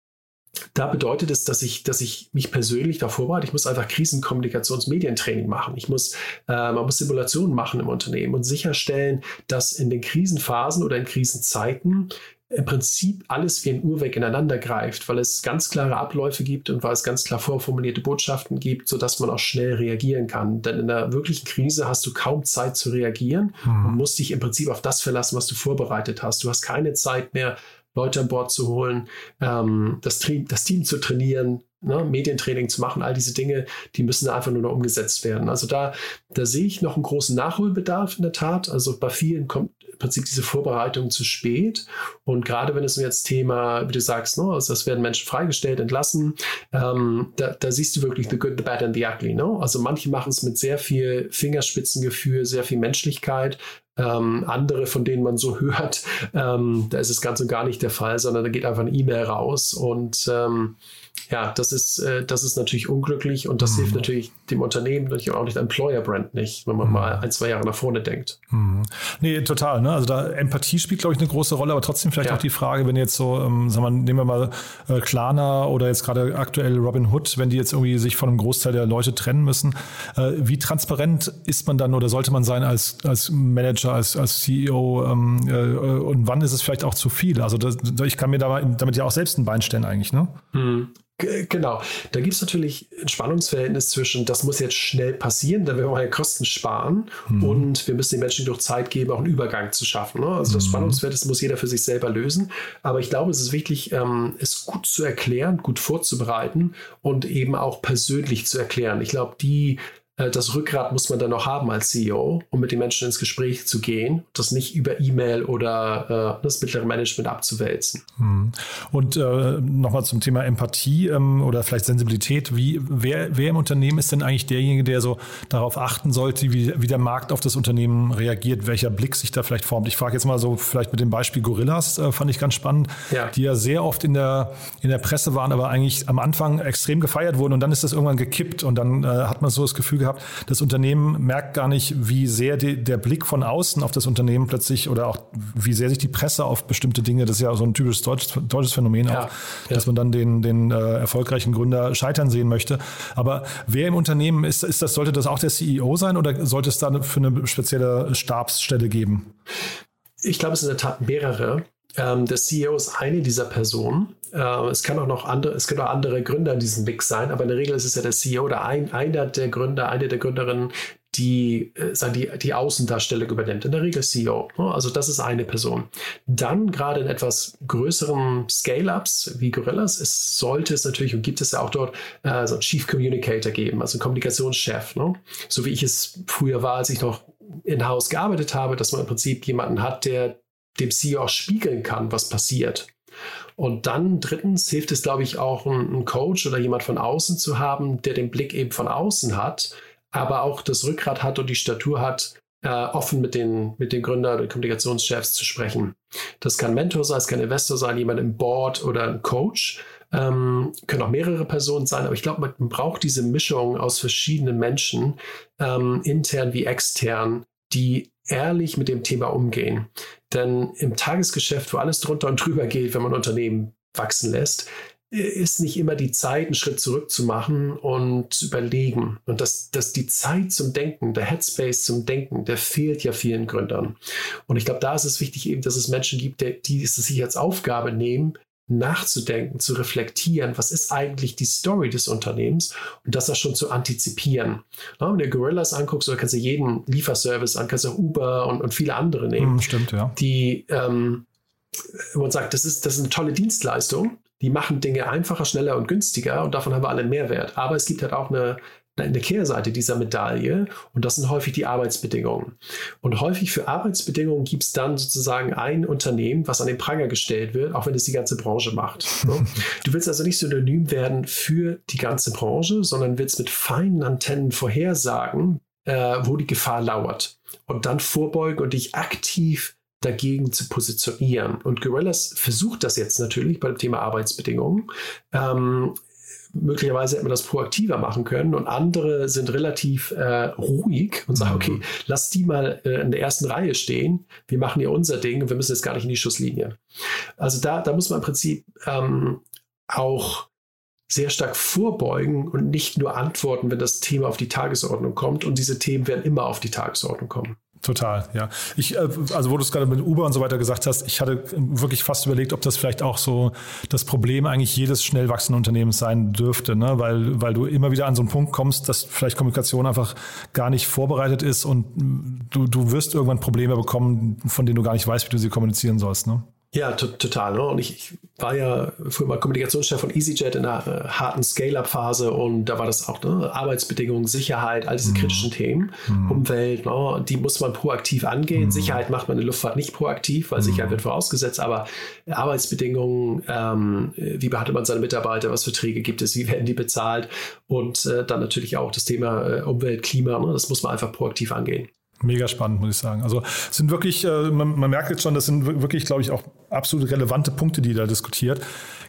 da bedeutet es, dass ich, dass ich mich persönlich da vorbereite. Ich muss einfach Krisenkommunikationsmedientraining machen. Ich muss, äh, man muss Simulationen machen im Unternehmen und sicherstellen, dass in den Krisenphasen oder in Krisenzeiten im Prinzip alles wie ein Uhrwerk ineinander greift, weil es ganz klare Abläufe gibt und weil es ganz klar vorformulierte Botschaften gibt, sodass man auch schnell reagieren kann. Denn in einer wirklichen Krise hast du kaum Zeit zu reagieren mhm. und musst dich im Prinzip auf das verlassen, was du vorbereitet hast. Du hast keine Zeit mehr, Leute an Bord zu holen, ähm, das, das, Team zu trainieren, ne, Medientraining zu machen, all diese Dinge, die müssen einfach nur noch umgesetzt werden. Also da, da sehe ich noch einen großen Nachholbedarf in der Tat. Also bei vielen kommt im Prinzip diese Vorbereitung zu spät. Und gerade wenn es um jetzt Thema, wie du sagst, ne, also das werden Menschen freigestellt, entlassen, ähm, da, da, siehst du wirklich the good, the bad and the ugly. Ne? Also manche machen es mit sehr viel Fingerspitzengefühl, sehr viel Menschlichkeit, ähm, andere, von denen man so hört, ähm, da ist es ganz und gar nicht der Fall, sondern da geht einfach eine E-Mail raus und ähm, ja, das ist, äh, das ist natürlich unglücklich und das mhm. hilft natürlich dem Unternehmen und auch nicht Employer Brand nicht, wenn man mhm. mal ein, zwei Jahre nach vorne denkt. Mhm. Nee, total. Ne? Also da Empathie spielt, glaube ich, eine große Rolle, aber trotzdem vielleicht ja. auch die Frage, wenn jetzt so, ähm, sagen wir, nehmen wir mal äh, Klarna oder jetzt gerade aktuell Robin Hood, wenn die jetzt irgendwie sich von einem Großteil der Leute trennen müssen, äh, wie transparent ist man dann oder sollte man sein als, als Manager als, als CEO ähm, äh, und wann ist es vielleicht auch zu viel? Also das, ich kann mir damit ja auch selbst ein Bein stellen eigentlich, ne? Hm. Genau, da gibt es natürlich ein Spannungsverhältnis zwischen, das muss jetzt schnell passieren, da wir ja Kosten sparen mhm. und wir müssen den Menschen durch Zeit geben, auch einen Übergang zu schaffen. Ne? Also das mhm. Spannungsverhältnis muss jeder für sich selber lösen. Aber ich glaube, es ist wichtig, ähm, es gut zu erklären, gut vorzubereiten und eben auch persönlich zu erklären. Ich glaube, die äh, das Rückgrat muss man dann noch haben als CEO, um mit den Menschen ins Gespräch zu gehen, das nicht über E-Mail oder äh, das mittlere Management abzuwälzen. Hm. Und äh, nochmal zum Thema Empathie ähm, oder vielleicht Sensibilität. Wie, wer, wer im Unternehmen ist denn eigentlich derjenige, der so darauf achten sollte, wie, wie der Markt auf das Unternehmen reagiert, welcher Blick sich da vielleicht formt? Ich frage jetzt mal so vielleicht mit dem Beispiel Gorillas, äh, fand ich ganz spannend, ja. die ja sehr oft in der, in der Presse waren, aber eigentlich am Anfang extrem gefeiert wurden und dann ist das irgendwann gekippt und dann äh, hat man so das Gefühl gehabt, das Unternehmen merkt gar nicht, wie sehr die, der Blick von außen auf das Unternehmen plötzlich oder auch wie sehr sich die Presse auf bestimmte Dinge, das ist ja so ein typisches deutsches, deutsches Phänomen ja, auch, ja. dass man dann den, den äh, erfolgreichen Gründer scheitern sehen möchte. Aber wer im Unternehmen ist, ist das, sollte das auch der CEO sein oder sollte es da für eine spezielle Stabsstelle geben? Ich glaube, es sind in der Tat mehrere. Ähm, der CEO ist eine dieser Personen. Äh, es kann auch noch andere, es können auch andere Gründer in diesem Mix sein, aber in der Regel ist es ja der CEO oder ein, einer der Gründer, eine der Gründerinnen, die, äh, die, die Außendarstellung übernimmt. In der Regel CEO. Ne? Also das ist eine Person. Dann gerade in etwas größeren Scale-Ups wie Gorillas, es sollte es natürlich und gibt es ja auch dort äh, so einen Chief Communicator geben, also einen Kommunikationschef. Ne? So wie ich es früher war, als ich noch in-house gearbeitet habe, dass man im Prinzip jemanden hat, der dem CEO auch spiegeln kann, was passiert. Und dann drittens hilft es, glaube ich, auch einen Coach oder jemand von außen zu haben, der den Blick eben von außen hat, aber auch das Rückgrat hat und die Statur hat, äh, offen mit den, mit den Gründern und Kommunikationschefs zu sprechen. Das kann Mentor sein, es kann Investor sein, jemand im Board oder ein Coach. Ähm, können auch mehrere Personen sein, aber ich glaube, man braucht diese Mischung aus verschiedenen Menschen, ähm, intern wie extern, die ehrlich mit dem Thema umgehen. Denn im Tagesgeschäft, wo alles drunter und drüber geht, wenn man Unternehmen wachsen lässt, ist nicht immer die Zeit, einen Schritt zurück zu machen und zu überlegen. Und dass, dass die Zeit zum Denken, der Headspace zum Denken, der fehlt ja vielen Gründern. Und ich glaube, da ist es wichtig eben, dass es Menschen gibt, die es sich als Aufgabe nehmen, nachzudenken, zu reflektieren, was ist eigentlich die Story des Unternehmens und das auch schon zu antizipieren. Ja, wenn du Gorillas anguckst, oder kannst du jeden Lieferservice an, kannst du auch Uber und, und viele andere nehmen. Mm, stimmt, ja. Die, ähm, man sagt, das ist, das ist eine tolle Dienstleistung. Die machen Dinge einfacher, schneller und günstiger und davon haben wir alle einen Mehrwert. Aber es gibt halt auch eine, eine Kehrseite dieser Medaille und das sind häufig die Arbeitsbedingungen. Und häufig für Arbeitsbedingungen gibt es dann sozusagen ein Unternehmen, was an den Pranger gestellt wird, auch wenn es die ganze Branche macht. Du willst also nicht synonym werden für die ganze Branche, sondern willst mit feinen Antennen vorhersagen, äh, wo die Gefahr lauert und dann vorbeugen und dich aktiv dagegen zu positionieren. Und Gorillas versucht das jetzt natürlich beim Thema Arbeitsbedingungen. Ähm, möglicherweise hätte man das proaktiver machen können und andere sind relativ äh, ruhig und sagen, mhm. okay, lass die mal äh, in der ersten Reihe stehen, wir machen hier unser Ding und wir müssen jetzt gar nicht in die Schusslinie. Also da, da muss man im Prinzip ähm, auch sehr stark vorbeugen und nicht nur antworten, wenn das Thema auf die Tagesordnung kommt. Und diese Themen werden immer auf die Tagesordnung kommen. Total, ja. Ich, äh, also wo du es gerade mit Uber und so weiter gesagt hast, ich hatte wirklich fast überlegt, ob das vielleicht auch so das Problem eigentlich jedes schnell wachsenden Unternehmens sein dürfte, ne? weil, weil du immer wieder an so einen Punkt kommst, dass vielleicht Kommunikation einfach gar nicht vorbereitet ist und du, du wirst irgendwann Probleme bekommen, von denen du gar nicht weißt, wie du sie kommunizieren sollst. Ne? Ja, total. Ne? Und ich, ich, war ja früher mal Kommunikationschef von EasyJet in einer äh, harten Scale-Up-Phase und da war das auch ne? Arbeitsbedingungen, Sicherheit, all diese mhm. kritischen Themen, mhm. Umwelt, ne? die muss man proaktiv angehen. Mhm. Sicherheit macht man in der Luftfahrt nicht proaktiv, weil Sicherheit mhm. wird vorausgesetzt, aber Arbeitsbedingungen, ähm, wie behandelt man seine Mitarbeiter, was Verträge gibt es, wie werden die bezahlt und äh, dann natürlich auch das Thema äh, Umwelt, Klima, ne? das muss man einfach proaktiv angehen. Mega spannend, muss ich sagen. Also sind wirklich, äh, man, man, merkt jetzt schon, das sind wirklich, glaube ich, auch absolut relevante Punkte, die da diskutiert.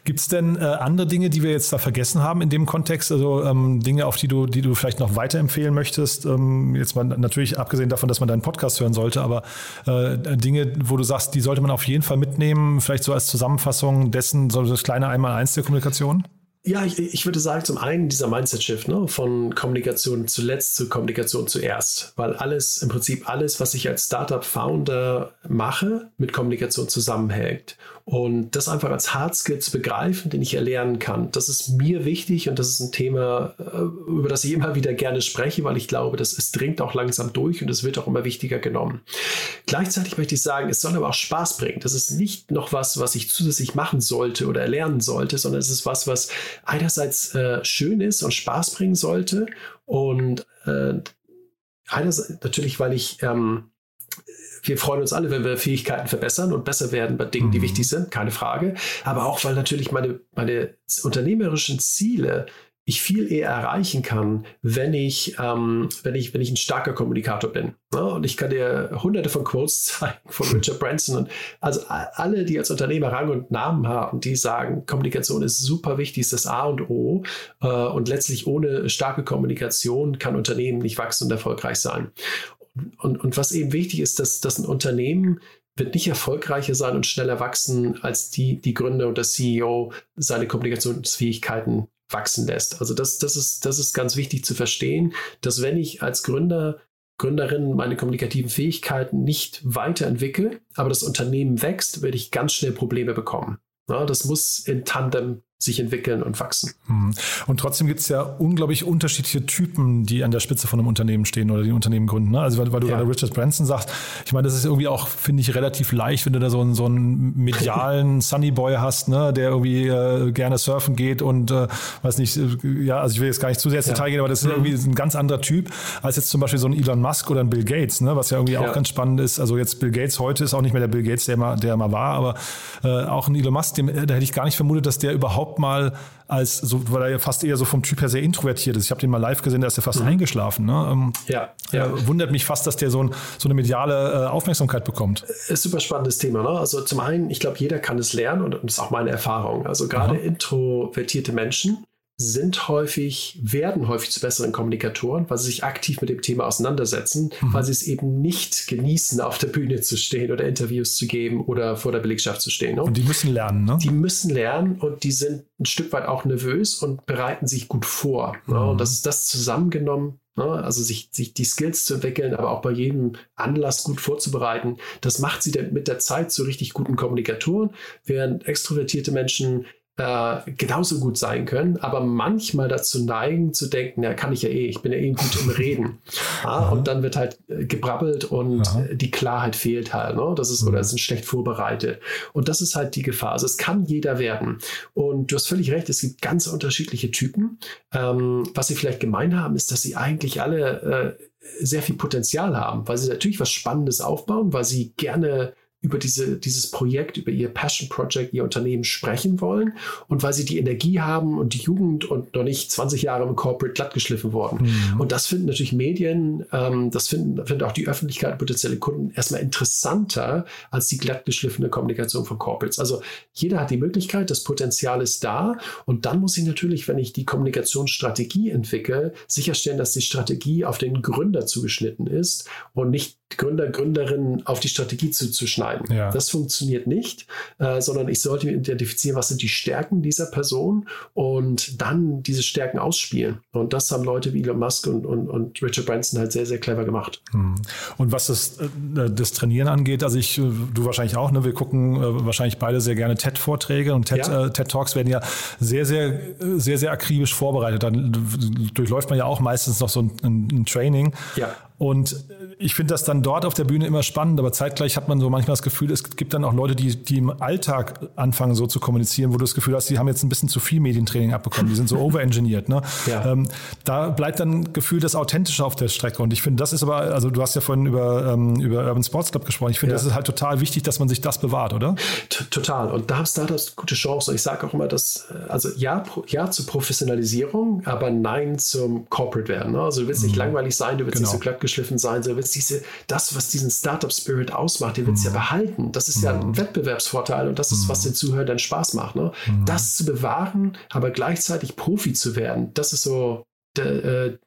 Gibt es denn äh, andere Dinge, die wir jetzt da vergessen haben in dem Kontext? Also ähm, Dinge, auf die du, die du vielleicht noch weiterempfehlen möchtest? Ähm, jetzt mal natürlich abgesehen davon, dass man deinen Podcast hören sollte, aber äh, Dinge, wo du sagst, die sollte man auf jeden Fall mitnehmen, vielleicht so als Zusammenfassung dessen, so das kleine Einmal-Eins der Kommunikation? Ja, ich, ich, würde sagen, zum einen dieser Mindset-Shift ne, von Kommunikation zuletzt zu Kommunikation zuerst, weil alles, im Prinzip alles, was ich als Startup-Founder mache, mit Kommunikation zusammenhängt. Und das einfach als Hardskill zu begreifen, den ich erlernen kann, das ist mir wichtig und das ist ein Thema, äh, über das ich immer wieder gerne spreche, weil ich glaube, dass es dringt auch langsam durch und es wird auch immer wichtiger genommen. Gleichzeitig möchte ich sagen, es soll aber auch Spaß bringen. Das ist nicht noch was, was ich zusätzlich machen sollte oder erlernen sollte, sondern es ist was, was einerseits äh, schön ist und Spaß bringen sollte und äh, einerseits natürlich, weil ich ähm, wir freuen uns alle, wenn wir Fähigkeiten verbessern und besser werden bei Dingen, die mhm. wichtig sind, keine Frage. Aber auch, weil natürlich meine, meine unternehmerischen Ziele ich viel eher erreichen kann, wenn ich, ähm, wenn ich, wenn ich ein starker Kommunikator bin. Ja, und ich kann dir hunderte von Quotes zeigen von Richard Branson und also alle, die als Unternehmer Rang und Namen haben, die sagen, Kommunikation ist super wichtig, ist das A und O. Äh, und letztlich ohne starke Kommunikation kann Unternehmen nicht wachsen und erfolgreich sein. Und, und was eben wichtig ist, dass, dass ein Unternehmen wird nicht erfolgreicher sein und schneller wachsen, als die, die Gründer und der CEO seine Kommunikationsfähigkeiten wachsen lässt. Also das, das, ist, das ist ganz wichtig zu verstehen, dass wenn ich als Gründer, Gründerin meine kommunikativen Fähigkeiten nicht weiterentwickle, aber das Unternehmen wächst, werde ich ganz schnell Probleme bekommen. Ja, das muss in Tandem sich entwickeln und wachsen. Hm. Und trotzdem gibt es ja unglaublich unterschiedliche Typen, die an der Spitze von einem Unternehmen stehen oder die Unternehmen gründen. Ne? Also weil, weil du ja. gerade Richard Branson sagst, ich meine, das ist irgendwie auch, finde ich, relativ leicht, wenn du da so einen, so einen medialen Sunny Boy hast, ne? der irgendwie äh, gerne surfen geht und äh, weiß nicht, äh, ja, also ich will jetzt gar nicht zu sehr ins ja. Detail gehen, aber das ist mhm. irgendwie ein ganz anderer Typ als jetzt zum Beispiel so ein Elon Musk oder ein Bill Gates, ne? was ja irgendwie ja. auch ganz spannend ist. Also jetzt Bill Gates heute ist auch nicht mehr der Bill Gates, der mal, der mal war, aber äh, auch ein Elon Musk, dem, da hätte ich gar nicht vermutet, dass der überhaupt mal als so, weil er ja fast eher so vom Typ her sehr introvertiert ist. Ich habe den mal live gesehen, da ist er fast mhm. eingeschlafen. Ne? Ähm, ja, ja. Äh, wundert mich fast, dass der so, ein, so eine mediale äh, Aufmerksamkeit bekommt. Ist super spannendes Thema. Ne? Also zum einen, ich glaube, jeder kann es lernen und, und das ist auch meine Erfahrung. Also gerade introvertierte Menschen sind häufig, werden häufig zu besseren Kommunikatoren, weil sie sich aktiv mit dem Thema auseinandersetzen, mhm. weil sie es eben nicht genießen, auf der Bühne zu stehen oder Interviews zu geben oder vor der Belegschaft zu stehen. Ne? Und die müssen lernen, ne? Die müssen lernen und die sind ein Stück weit auch nervös und bereiten sich gut vor. Mhm. Ne? Und das ist das zusammengenommen, ne? also sich, sich die Skills zu entwickeln, aber auch bei jedem Anlass gut vorzubereiten, das macht sie dann mit der Zeit zu richtig guten Kommunikatoren, während extrovertierte Menschen äh, genauso gut sein können, aber manchmal dazu neigen zu denken, ja, kann ich ja eh, ich bin ja eh gut im Reden. ja, und dann wird halt äh, gebrabbelt und Aha. die Klarheit fehlt halt. Ne? Das ist, mhm. oder sind schlecht vorbereitet. Und das ist halt die Gefahr. Also es kann jeder werden. Und du hast völlig recht, es gibt ganz unterschiedliche Typen. Ähm, was sie vielleicht gemein haben, ist, dass sie eigentlich alle äh, sehr viel Potenzial haben, weil sie natürlich was Spannendes aufbauen, weil sie gerne über diese, dieses Projekt, über ihr Passion Project, ihr Unternehmen sprechen wollen und weil sie die Energie haben und die Jugend und noch nicht 20 Jahre im Corporate glattgeschliffen worden. Mhm. Und das finden natürlich Medien, ähm, das finden, finden auch die Öffentlichkeit, potenzielle Kunden erstmal interessanter als die glattgeschliffene Kommunikation von Corporates. Also jeder hat die Möglichkeit, das Potenzial ist da und dann muss ich natürlich, wenn ich die Kommunikationsstrategie entwickle, sicherstellen, dass die Strategie auf den Gründer zugeschnitten ist und nicht Gründer, Gründerinnen auf die Strategie zuzuschneiden. Ja. Das funktioniert nicht, äh, sondern ich sollte identifizieren, was sind die Stärken dieser Person und dann diese Stärken ausspielen. Und das haben Leute wie Elon Musk und, und, und Richard Branson halt sehr, sehr clever gemacht. Hm. Und was das, äh, das Trainieren angeht, also ich, äh, du wahrscheinlich auch, ne? wir gucken äh, wahrscheinlich beide sehr gerne TED-Vorträge und TED, ja. äh, TED Talks werden ja sehr, sehr, sehr, sehr akribisch vorbereitet. Dann durchläuft man ja auch meistens noch so ein, ein, ein Training. Ja. Und ich finde das dann dort auf der Bühne immer spannend, aber zeitgleich hat man so manchmal das Gefühl, es gibt dann auch Leute, die, die im Alltag anfangen so zu kommunizieren, wo du das Gefühl hast, die haben jetzt ein bisschen zu viel Medientraining abbekommen, die sind so overengineert. Ne? Ja. Ähm, da bleibt dann Gefühl das Authentische auf der Strecke. Und ich finde, das ist aber, also du hast ja vorhin über, ähm, über Urban Sports Club gesprochen, ich finde, ja. das ist halt total wichtig, dass man sich das bewahrt, oder? Total. Und da haben Startups gute Chance. Und ich sage auch immer, dass, äh, also ja, ja zur Professionalisierung, aber nein zum Corporate werden. Ne? Also du willst nicht mhm. langweilig sein, du willst genau. nicht so glatt geschliffen sein, so willst diese, das, was diesen Startup-Spirit ausmacht, den willst du mhm. ja behalten. Das ist mhm. ja ein mhm. Wettbewerbsvorteil und das ist, was mhm. den Zuhörern dann Spaß macht. Ne? Mhm. Das zu bewahren, aber gleichzeitig Profi zu werden, das ist so der, äh,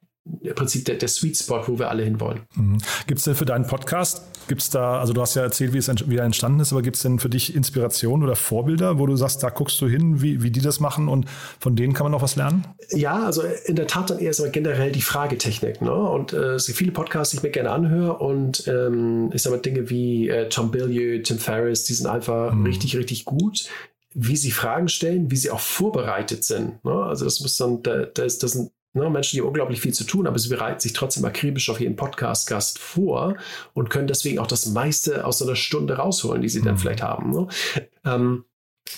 im Prinzip der, der Sweet Spot, wo wir alle hinwollen. Mhm. Gibt es denn für deinen Podcast, gibt es da, also du hast ja erzählt, wie es wie er entstanden ist, aber gibt es denn für dich Inspiration oder Vorbilder, wo du sagst, da guckst du hin, wie, wie die das machen und von denen kann man noch was lernen? Ja, also in der Tat dann eher so generell die Fragetechnik. Ne? Und äh, es gibt viele Podcasts, die ich mir gerne anhöre und ähm, ich sage mal Dinge wie äh, Tom Billieu, Tim Ferriss, die sind einfach mhm. richtig, richtig gut wie sie Fragen stellen, wie sie auch vorbereitet sind. Ne? Also das muss dann, das, das sind ne, Menschen, die unglaublich viel zu tun, aber sie bereiten sich trotzdem akribisch auf jeden Podcast-Gast vor und können deswegen auch das meiste aus so einer Stunde rausholen, die sie mhm. dann vielleicht haben. Ne? Ähm,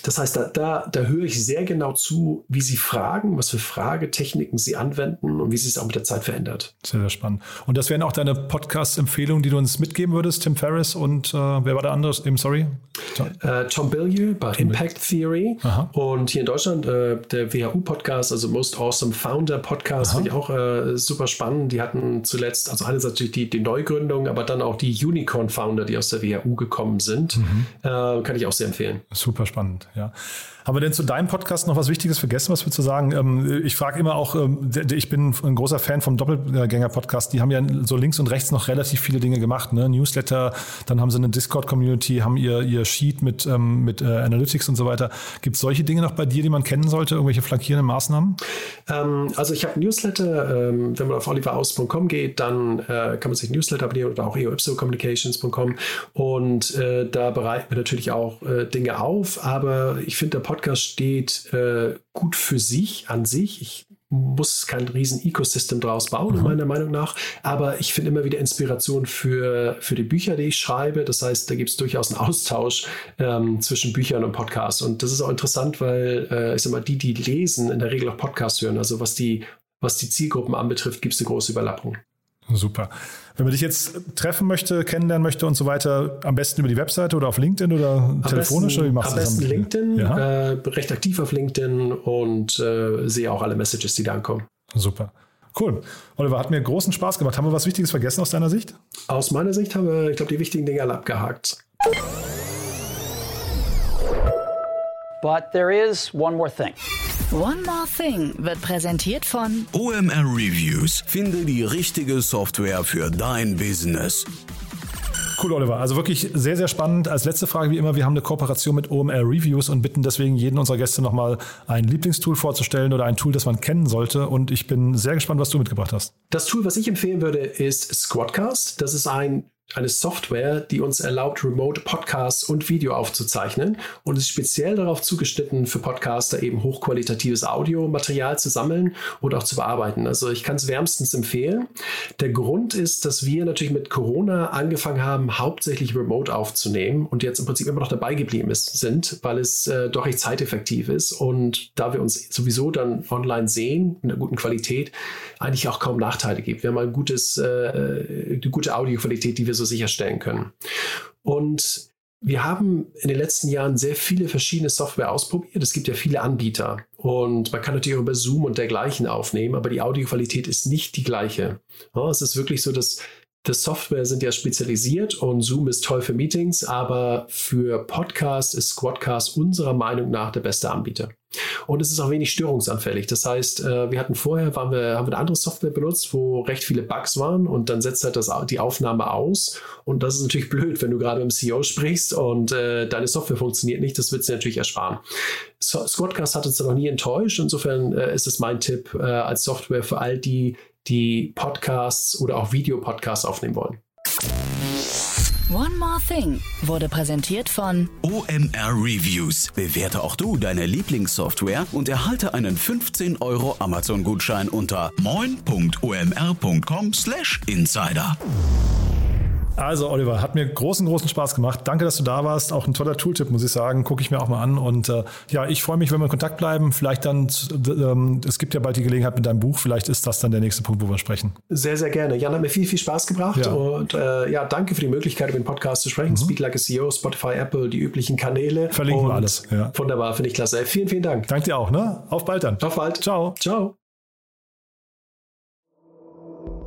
das heißt, da, da, da höre ich sehr genau zu, wie Sie fragen, was für Fragetechniken Sie anwenden und wie sich es auch mit der Zeit verändert. Sehr, sehr spannend. Und das wären auch deine Podcast-Empfehlungen, die du uns mitgeben würdest, Tim Ferriss und äh, wer war der andere? Eben, sorry? Äh, Tom Billieu bei Tom Impact Bill. Theory Aha. und hier in Deutschland äh, der WHU-Podcast, also Most Awesome Founder Podcast, finde ich auch äh, super spannend. Die hatten zuletzt, also einerseits natürlich die, die Neugründung, aber dann auch die Unicorn-Founder, die aus der WHU gekommen sind. Mhm. Äh, kann ich auch sehr empfehlen. Super spannend ja. Haben wir denn zu deinem Podcast noch was Wichtiges vergessen, was wir zu sagen? Ähm, ich frage immer auch, ähm, ich bin ein großer Fan vom Doppelgänger-Podcast. Die haben ja so links und rechts noch relativ viele Dinge gemacht. Ne? Newsletter, dann haben sie eine Discord-Community, haben ihr, ihr Sheet mit, ähm, mit äh, Analytics und so weiter. Gibt es solche Dinge noch bei dir, die man kennen sollte? Irgendwelche flankierenden Maßnahmen? also ich habe Newsletter. wenn man auf oliveraus.com geht, dann äh, kann man sich Newsletter abonnieren oder auch eoipsocommunications.com und äh, da bereiten wir natürlich auch Dinge auf. Aber ich finde, der Podcast steht äh, gut für sich an sich. Ich muss kein riesen Ecosystem draus bauen, mhm. meiner Meinung nach. Aber ich finde immer wieder Inspiration für, für die Bücher, die ich schreibe. Das heißt, da gibt es durchaus einen Austausch ähm, zwischen Büchern und Podcasts. Und das ist auch interessant, weil äh, ich sag mal, die, die lesen, in der Regel auch Podcasts hören. Also was die, was die Zielgruppen anbetrifft, gibt es eine große Überlappung. Super. Wenn man dich jetzt treffen möchte, kennenlernen möchte und so weiter, am besten über die Webseite oder auf LinkedIn oder am telefonisch? Besten, oder wie machst am besten LinkedIn, ja? äh, recht aktiv auf LinkedIn und äh, sehe auch alle Messages, die da ankommen. Super. Cool. Oliver, hat mir großen Spaß gemacht. Haben wir was Wichtiges vergessen aus deiner Sicht? Aus meiner Sicht haben wir, ich glaube, die wichtigen Dinge alle abgehakt. But there is one more thing. One More Thing wird präsentiert von OMR Reviews. Finde die richtige Software für dein Business. Cool, Oliver. Also wirklich sehr, sehr spannend. Als letzte Frage wie immer, wir haben eine Kooperation mit OMR Reviews und bitten deswegen jeden unserer Gäste nochmal ein Lieblingstool vorzustellen oder ein Tool, das man kennen sollte. Und ich bin sehr gespannt, was du mitgebracht hast. Das Tool, was ich empfehlen würde, ist Squadcast. Das ist ein eine Software, die uns erlaubt, Remote Podcasts und Video aufzuzeichnen und ist speziell darauf zugeschnitten, für Podcaster eben hochqualitatives Audiomaterial zu sammeln und auch zu bearbeiten. Also ich kann es wärmstens empfehlen. Der Grund ist, dass wir natürlich mit Corona angefangen haben, hauptsächlich Remote aufzunehmen und jetzt im Prinzip immer noch dabei geblieben ist, sind, weil es äh, doch recht zeiteffektiv ist und da wir uns sowieso dann online sehen, in einer guten Qualität, eigentlich auch kaum Nachteile gibt. Wir haben ein gutes, äh, äh eine gute Audioqualität, die wir so so sicherstellen können. Und wir haben in den letzten Jahren sehr viele verschiedene Software ausprobiert. Es gibt ja viele Anbieter und man kann natürlich auch über Zoom und dergleichen aufnehmen, aber die Audioqualität ist nicht die gleiche. Es ist wirklich so, dass das Software sind ja spezialisiert und Zoom ist toll für Meetings, aber für Podcast ist Squadcast unserer Meinung nach der beste Anbieter. Und es ist auch wenig störungsanfällig. Das heißt, äh, wir hatten vorher, waren wir, haben wir eine andere Software benutzt, wo recht viele Bugs waren und dann setzt halt das, die Aufnahme aus. Und das ist natürlich blöd, wenn du gerade mit dem CEO sprichst und äh, deine Software funktioniert nicht. Das wird sie natürlich ersparen. Squadcast hat uns da noch nie enttäuscht. Insofern äh, ist es mein Tipp äh, als Software für all die, die Podcasts oder auch Videopodcasts aufnehmen wollen. One More Thing wurde präsentiert von OMR Reviews. Bewerte auch du deine Lieblingssoftware und erhalte einen 15 Euro Amazon-Gutschein unter moin.omr.com/insider. Also, Oliver, hat mir großen, großen Spaß gemacht. Danke, dass du da warst. Auch ein toller Tooltip, muss ich sagen. Gucke ich mir auch mal an. Und äh, ja, ich freue mich, wenn wir in Kontakt bleiben. Vielleicht dann, ähm, es gibt ja bald die Gelegenheit mit deinem Buch. Vielleicht ist das dann der nächste Punkt, wo wir sprechen. Sehr, sehr gerne. Jan hat mir viel, viel Spaß gebracht. Ja. Und äh, ja, danke für die Möglichkeit, über den Podcast zu sprechen. Mhm. Speak Like a CEO, Spotify, Apple, die üblichen Kanäle. Verlinken wir alles. Ja. Wunderbar, finde ich klasse. Vielen, vielen Dank. Danke dir auch. Ne? Auf bald dann. Auf bald. Ciao. Ciao.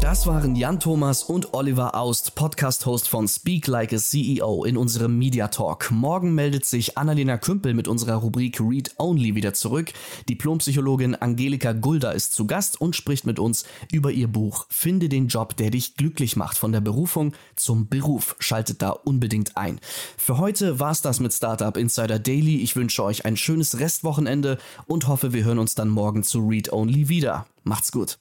Das waren Jan Thomas und Oliver Aust, Podcast-Host von Speak Like a CEO in unserem Media Talk. Morgen meldet sich Annalena Kümpel mit unserer Rubrik Read Only wieder zurück. Diplompsychologin Angelika Gulda ist zu Gast und spricht mit uns über ihr Buch Finde den Job, der dich glücklich macht. Von der Berufung zum Beruf. Schaltet da unbedingt ein. Für heute war's das mit Startup Insider Daily. Ich wünsche euch ein schönes Restwochenende und hoffe, wir hören uns dann morgen zu Read Only wieder. Macht's gut.